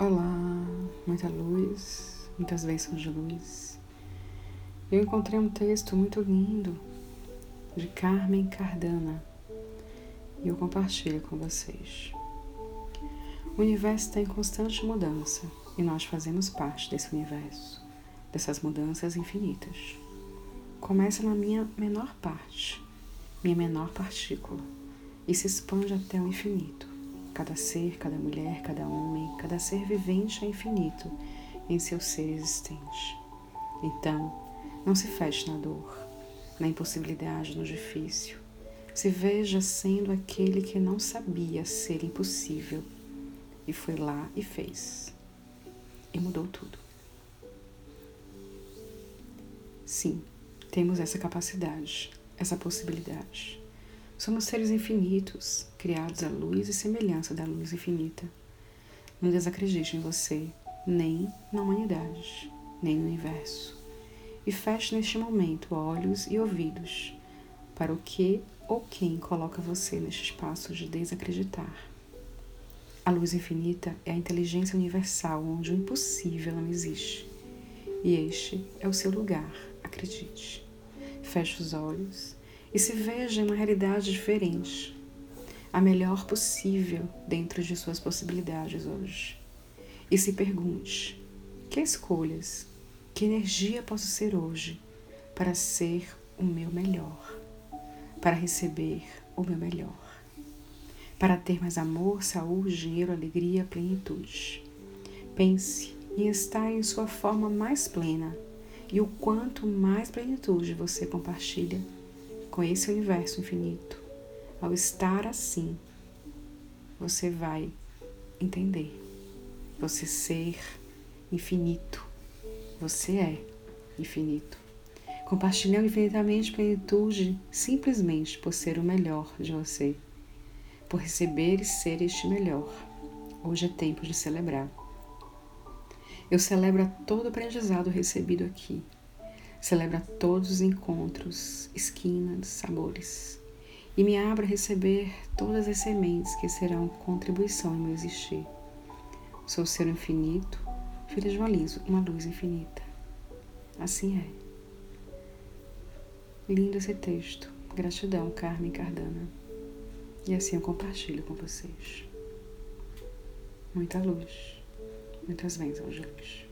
Olá, muita luz, muitas bênçãos de luz. Eu encontrei um texto muito lindo de Carmen Cardana e eu compartilho com vocês. O universo está em constante mudança e nós fazemos parte desse universo, dessas mudanças infinitas. Começa na minha menor parte, minha menor partícula, e se expande até o infinito Cada ser, cada mulher, cada homem, cada ser vivente é infinito em seu ser existente. Então, não se feche na dor, na impossibilidade, no difícil. Se veja sendo aquele que não sabia ser impossível e foi lá e fez. E mudou tudo. Sim, temos essa capacidade, essa possibilidade. Somos seres infinitos, criados à luz e semelhança da luz infinita. Não desacredite em você, nem na humanidade, nem no universo. E feche neste momento olhos e ouvidos para o que ou quem coloca você neste espaço de desacreditar. A luz infinita é a inteligência universal onde o impossível não existe. E este é o seu lugar, acredite. Feche os olhos e se veja em uma realidade diferente, a melhor possível dentro de suas possibilidades hoje. E se pergunte: que escolhas, que energia posso ser hoje para ser o meu melhor, para receber o meu melhor, para ter mais amor, saúde, dinheiro, alegria, plenitude. Pense em estar em sua forma mais plena e o quanto mais plenitude você compartilha com esse universo infinito, ao estar assim, você vai entender. Você ser infinito. Você é infinito. Compartilhando infinitamente plenitude simplesmente por ser o melhor de você, por receber e ser este melhor. Hoje é tempo de celebrar. Eu celebro todo o aprendizado recebido aqui Celebra todos os encontros, esquinas, sabores. E me abra a receber todas as sementes que serão contribuição em meu existir. Sou ser infinito, filha de luz, uma luz infinita. Assim é. Lindo esse texto. Gratidão, Carmen Cardana. E assim eu compartilho com vocês. Muita luz, muitas bênçãos de luz.